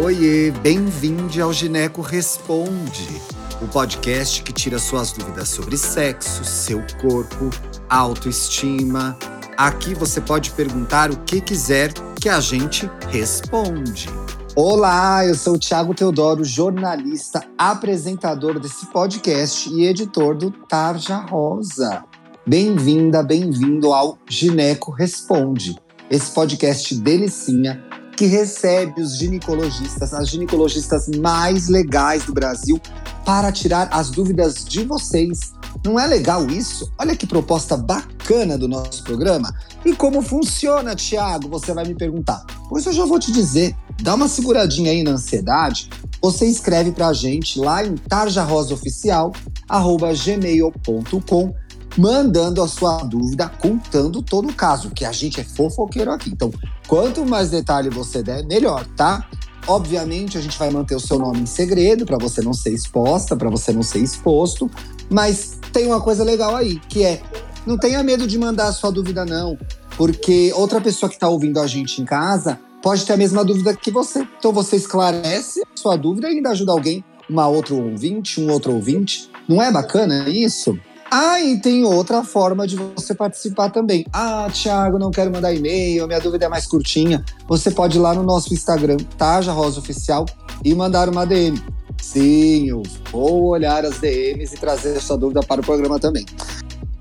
Oiê, bem-vindo ao Gineco Responde, o podcast que tira suas dúvidas sobre sexo, seu corpo, autoestima. Aqui você pode perguntar o que quiser que a gente responde. Olá, eu sou o Thiago Teodoro, jornalista, apresentador desse podcast e editor do Tarja Rosa. Bem-vinda, bem-vindo ao Gineco Responde, esse podcast delicinha que recebe os ginecologistas, as ginecologistas mais legais do Brasil, para tirar as dúvidas de vocês. Não é legal isso? Olha que proposta bacana do nosso programa. E como funciona, Tiago? Você vai me perguntar. Pois eu já vou te dizer. Dá uma seguradinha aí na ansiedade. Você escreve pra gente lá em tarjarosaoficial@gmail.com mandando a sua dúvida, contando todo o caso, que a gente é fofoqueiro aqui. Então, quanto mais detalhe você der, melhor, tá? Obviamente, a gente vai manter o seu nome em segredo para você não ser exposta, para você não ser exposto, mas tem uma coisa legal aí, que é não tenha medo de mandar a sua dúvida não, porque outra pessoa que está ouvindo a gente em casa pode ter a mesma dúvida que você. Então você esclarece a sua dúvida e ainda ajuda alguém, uma outra ouvinte, um outro ouvinte. Não é bacana isso? Ah, e tem outra forma de você participar também. Ah, Thiago, não quero mandar e-mail, minha dúvida é mais curtinha. Você pode ir lá no nosso Instagram, Taja Rosa Oficial, e mandar uma DM. Sim, eu vou olhar as DMs e trazer sua dúvida para o programa também.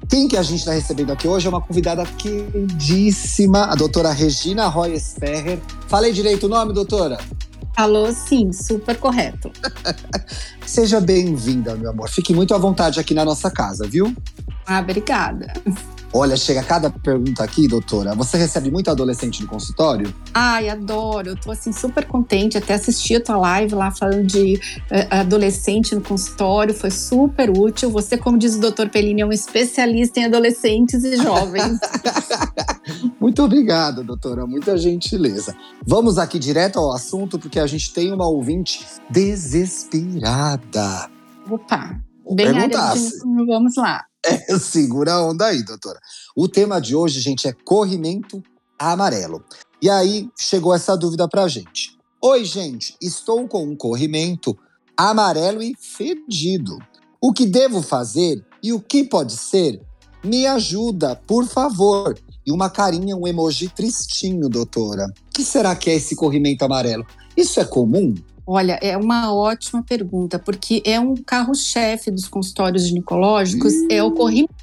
Quem que a gente está recebendo aqui hoje é uma convidada queridíssima, a doutora Regina Roy Sperrer. Falei direito o nome, doutora? Falou sim, super correto. Seja bem-vinda, meu amor. Fique muito à vontade aqui na nossa casa, viu? Ah, obrigada. Olha, chega cada pergunta aqui, doutora. Você recebe muito adolescente no consultório? Ai, adoro. Eu tô assim super contente. Até assisti a tua live lá falando de uh, adolescente no consultório. Foi super útil. Você, como diz o doutor Pellini, é um especialista em adolescentes e jovens. muito obrigado, doutora. Muita gentileza. Vamos aqui direto ao assunto, porque a gente tem uma ouvinte desesperada. Opa, bem área de... Vamos lá. É, segura a onda aí, doutora. O tema de hoje, gente, é corrimento amarelo. E aí chegou essa dúvida pra gente. Oi, gente, estou com um corrimento amarelo e fedido. O que devo fazer e o que pode ser? Me ajuda, por favor. E uma carinha, um emoji tristinho, doutora. O que será que é esse corrimento amarelo? Isso é comum? Olha, é uma ótima pergunta, porque é um carro-chefe dos consultórios ginecológicos, hum. é o corrimento.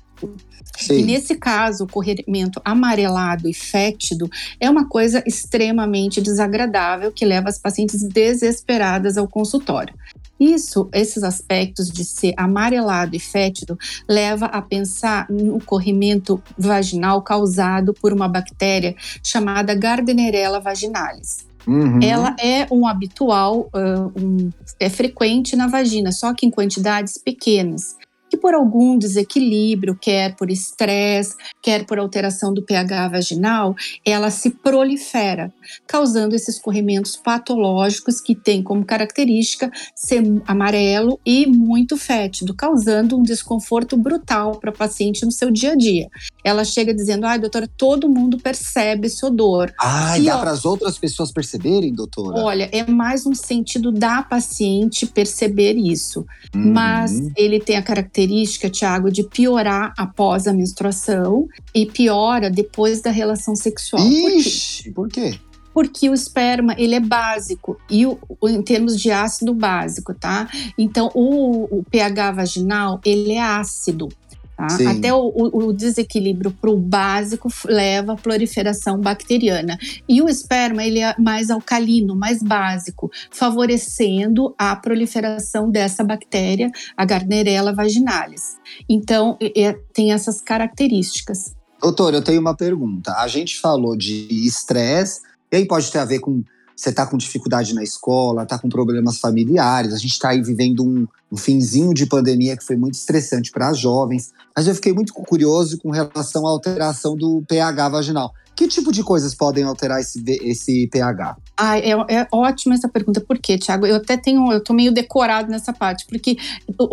Sim. E nesse caso, o corrimento amarelado e fétido é uma coisa extremamente desagradável que leva as pacientes desesperadas ao consultório. Isso, esses aspectos de ser amarelado e fétido, leva a pensar no corrimento vaginal causado por uma bactéria chamada Gardnerella vaginalis. Uhum. Ela é um habitual, uh, um, é frequente na vagina, só que em quantidades pequenas que por algum desequilíbrio, quer por estresse, quer por alteração do pH vaginal, ela se prolifera, causando esses corrimentos patológicos que têm como característica ser amarelo e muito fétido, causando um desconforto brutal para a paciente no seu dia a dia. Ela chega dizendo: ai, doutora, todo mundo percebe esse odor. Ah, dá para as outras pessoas perceberem, doutora? Olha, é mais um sentido da paciente perceber isso. Uhum. Mas ele tem a característica característica, Tiago, de piorar após a menstruação e piora depois da relação sexual. Ixi, por quê? Por quê? porque o esperma ele é básico e o, em termos de ácido básico, tá? Então o, o pH vaginal ele é ácido. Tá? Até o, o, o desequilíbrio para o básico leva à proliferação bacteriana. E o esperma ele é mais alcalino, mais básico, favorecendo a proliferação dessa bactéria, a Gardnerella vaginalis. Então, é, tem essas características. Doutor, eu tenho uma pergunta. A gente falou de estresse, e aí pode ter a ver com você está com dificuldade na escola, está com problemas familiares, a gente está aí vivendo um, um finzinho de pandemia que foi muito estressante para as jovens. Mas eu fiquei muito curioso com relação à alteração do pH vaginal. Que tipo de coisas podem alterar esse, esse pH? Ah, é, é ótima essa pergunta. Por quê, Tiago? Eu até tenho, eu tô meio decorado nessa parte, porque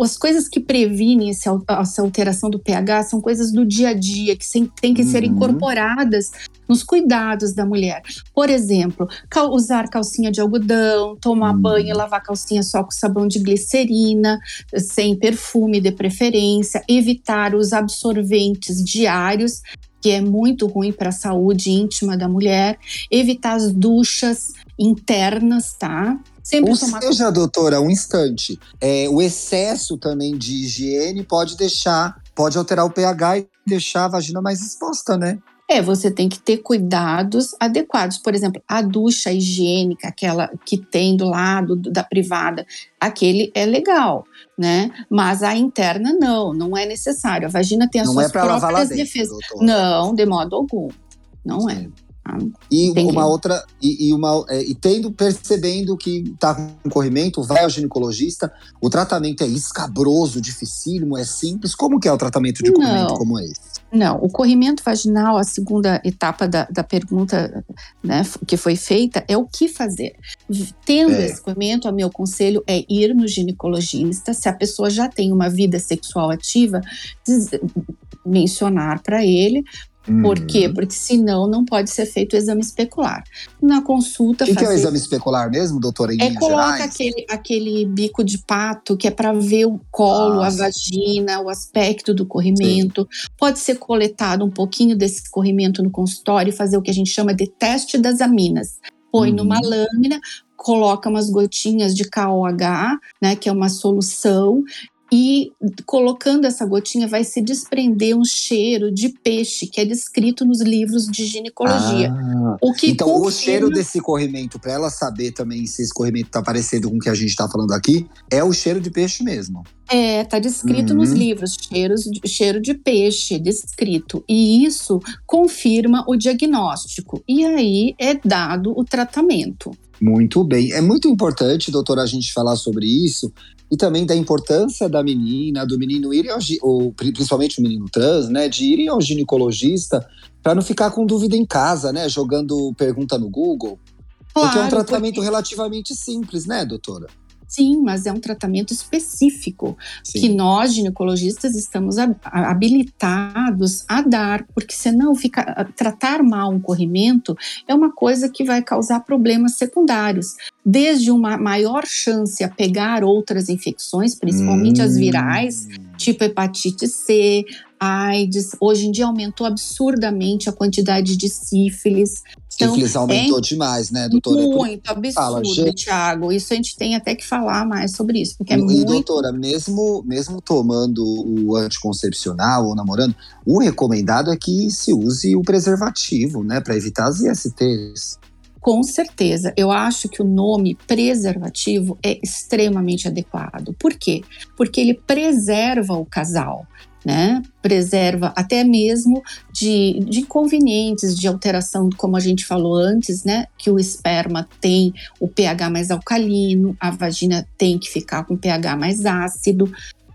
as coisas que previnem esse, essa alteração do pH são coisas do dia a dia, que têm que uhum. ser incorporadas nos cuidados da mulher. Por exemplo, cal usar calcinha de algodão, tomar uhum. banho lavar calcinha só com sabão de glicerina, sem perfume de preferência, evitar os absorventes diários que é muito ruim para a saúde íntima da mulher, evitar as duchas internas, tá? Sempre Ou tomar... seja, doutora, um instante. É, o excesso também de higiene pode deixar, pode alterar o pH e deixar a vagina mais exposta, né? É, você tem que ter cuidados adequados. Por exemplo, a ducha higiênica, aquela que tem do lado da privada, aquele é legal, né? Mas a interna não, não é necessário. A vagina tem as não é suas é próprias defesas. Não, de modo algum. Não é. É. E uma outra, e, e uma, é, e tendo, percebendo que está com corrimento, vai ao ginecologista. O tratamento é escabroso, dificílimo, é simples. Como que é o tratamento de corrimento como esse? Não, o corrimento vaginal, a segunda etapa da, da pergunta né, que foi feita, é o que fazer. Tendo é. esse corrimento, o meu conselho é ir no ginecologista. Se a pessoa já tem uma vida sexual ativa, mencionar para ele, por quê? Uhum. Porque senão não pode ser feito o exame especular. Na consulta. O que, fazer... que, é o exame especular mesmo, doutora? Em é coloca aquele, aquele bico de pato que é para ver o colo, ah, a vagina, o aspecto do corrimento. Sim. Pode ser coletado um pouquinho desse corrimento no consultório e fazer o que a gente chama de teste das aminas. Põe uhum. numa lâmina, coloca umas gotinhas de KOH, né, que é uma solução, e colocando essa gotinha vai se desprender um cheiro de peixe que é descrito nos livros de ginecologia. Ah, o que então confirma... o cheiro desse corrimento, para ela saber também se esse corrimento está parecendo com o que a gente está falando aqui, é o cheiro de peixe mesmo. É, tá descrito uhum. nos livros, cheiros, cheiro de peixe, descrito. E isso confirma o diagnóstico. E aí é dado o tratamento. Muito bem. É muito importante, doutora, a gente falar sobre isso, e também da importância da menina, do menino ir ao, ou principalmente o menino trans, né, de irem ao ginecologista para não ficar com dúvida em casa, né, jogando pergunta no Google. Claro, porque é um tratamento porque... relativamente simples, né, doutora? Sim, mas é um tratamento específico Sim. que nós, ginecologistas, estamos habilitados a dar, porque senão fica, tratar mal um corrimento é uma coisa que vai causar problemas secundários, desde uma maior chance a pegar outras infecções, principalmente hum. as virais, tipo hepatite C, AIDS. Hoje em dia aumentou absurdamente a quantidade de sífilis. Então, sífilis aumentou é demais, né, doutora? Muito absurdo, Fala. Tiago. Isso a gente tem até que falar mais sobre isso, porque é e, muito... doutora, mesmo, mesmo tomando o anticoncepcional ou namorando, o recomendado é que se use o preservativo, né, para evitar as ISTs. Com certeza, eu acho que o nome preservativo é extremamente adequado. Por quê? Porque ele preserva o casal né? Preserva até mesmo de, de inconvenientes, de alteração, como a gente falou antes, né? Que o esperma tem o pH mais alcalino, a vagina tem que ficar com pH mais ácido,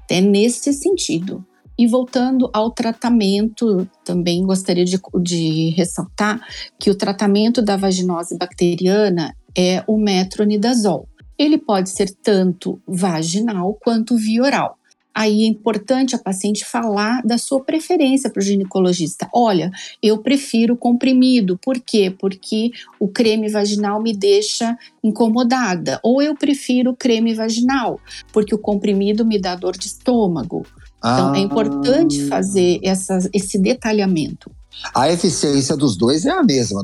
é nesse sentido. E voltando ao tratamento, também gostaria de, de ressaltar que o tratamento da vaginose bacteriana é o metronidazol. Ele pode ser tanto vaginal quanto via oral aí é importante a paciente falar da sua preferência para o ginecologista. Olha, eu prefiro comprimido. Por quê? Porque o creme vaginal me deixa incomodada. Ou eu prefiro creme vaginal, porque o comprimido me dá dor de estômago. Então é ah. é importante fazer essa, esse detalhamento. A eficiência dos dois é a mesma,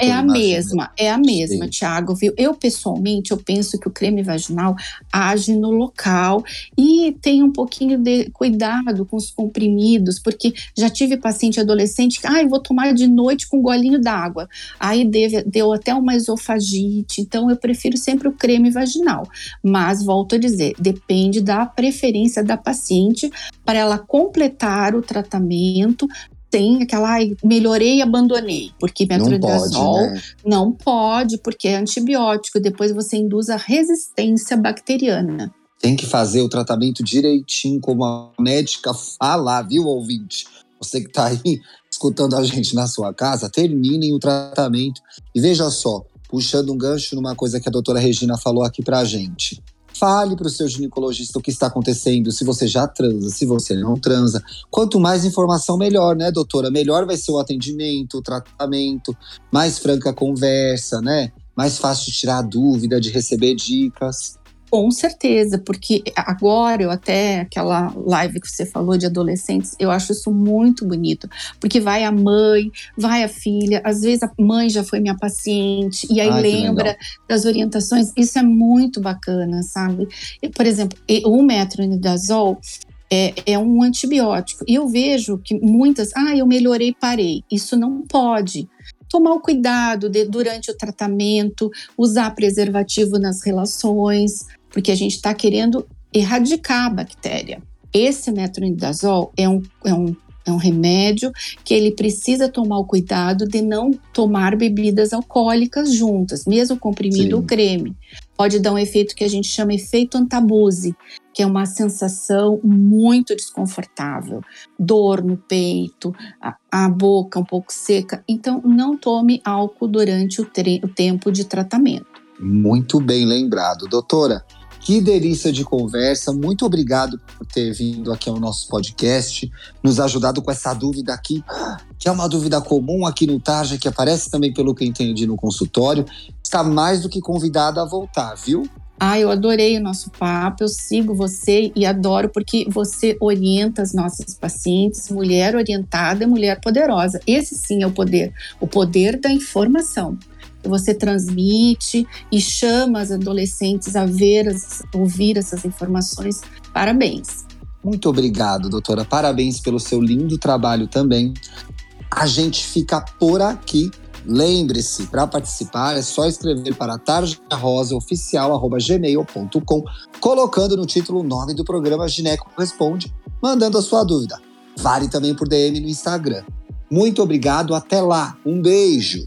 é a mesma, é a mesma, Tiago, viu? Eu, pessoalmente, eu penso que o creme vaginal age no local e tem um pouquinho de cuidado com os comprimidos, porque já tive paciente adolescente que, ah, eu vou tomar de noite com um golinho d'água. Aí deve, deu até uma esofagite, então eu prefiro sempre o creme vaginal. Mas, volto a dizer, depende da preferência da paciente para ela completar o tratamento tem aquela, ai, melhorei e abandonei, porque metronidazol não, né? não pode, porque é antibiótico, depois você induz a resistência bacteriana. Tem que fazer o tratamento direitinho, como a médica fala, viu, ouvinte? Você que está aí escutando a gente na sua casa, terminem o tratamento. E veja só, puxando um gancho numa coisa que a doutora Regina falou aqui pra gente. Fale para o seu ginecologista o que está acontecendo, se você já transa, se você não transa. Quanto mais informação, melhor, né, doutora? Melhor vai ser o atendimento, o tratamento, mais franca a conversa, né? Mais fácil de tirar dúvida, de receber dicas. Com certeza, porque agora eu até aquela live que você falou de adolescentes, eu acho isso muito bonito, porque vai a mãe, vai a filha, às vezes a mãe já foi minha paciente e aí Ai, lembra das orientações, isso é muito bacana, sabe? Por exemplo, o metronidazol é, é, um antibiótico. E eu vejo que muitas, ah, eu melhorei, parei. Isso não pode tomar o cuidado de, durante o tratamento, usar preservativo nas relações, porque a gente está querendo erradicar a bactéria. Esse metronidazol é um, é um é um remédio que ele precisa tomar o cuidado de não tomar bebidas alcoólicas juntas, mesmo comprimido Sim. ou creme. Pode dar um efeito que a gente chama efeito antabuse, que é uma sensação muito desconfortável, dor no peito, a, a boca um pouco seca. Então, não tome álcool durante o, o tempo de tratamento. Muito bem lembrado, doutora. Que delícia de conversa. Muito obrigado por ter vindo aqui ao nosso podcast, nos ajudado com essa dúvida aqui, que é uma dúvida comum aqui no Tarja, que aparece também pelo que entendi no consultório. Está mais do que convidada a voltar, viu? Ah, eu adorei o nosso papo, eu sigo você e adoro porque você orienta as nossas pacientes, mulher orientada, mulher poderosa. Esse sim é o poder, o poder da informação. Você transmite e chama as adolescentes a ver, a ouvir essas informações. Parabéns. Muito obrigado, doutora. Parabéns pelo seu lindo trabalho também. A gente fica por aqui Lembre-se, para participar é só escrever para tarjarosaoficial.gmail.com, colocando no título o nome do programa Gineco Responde, mandando a sua dúvida. Vale também por DM no Instagram. Muito obrigado, até lá. Um beijo.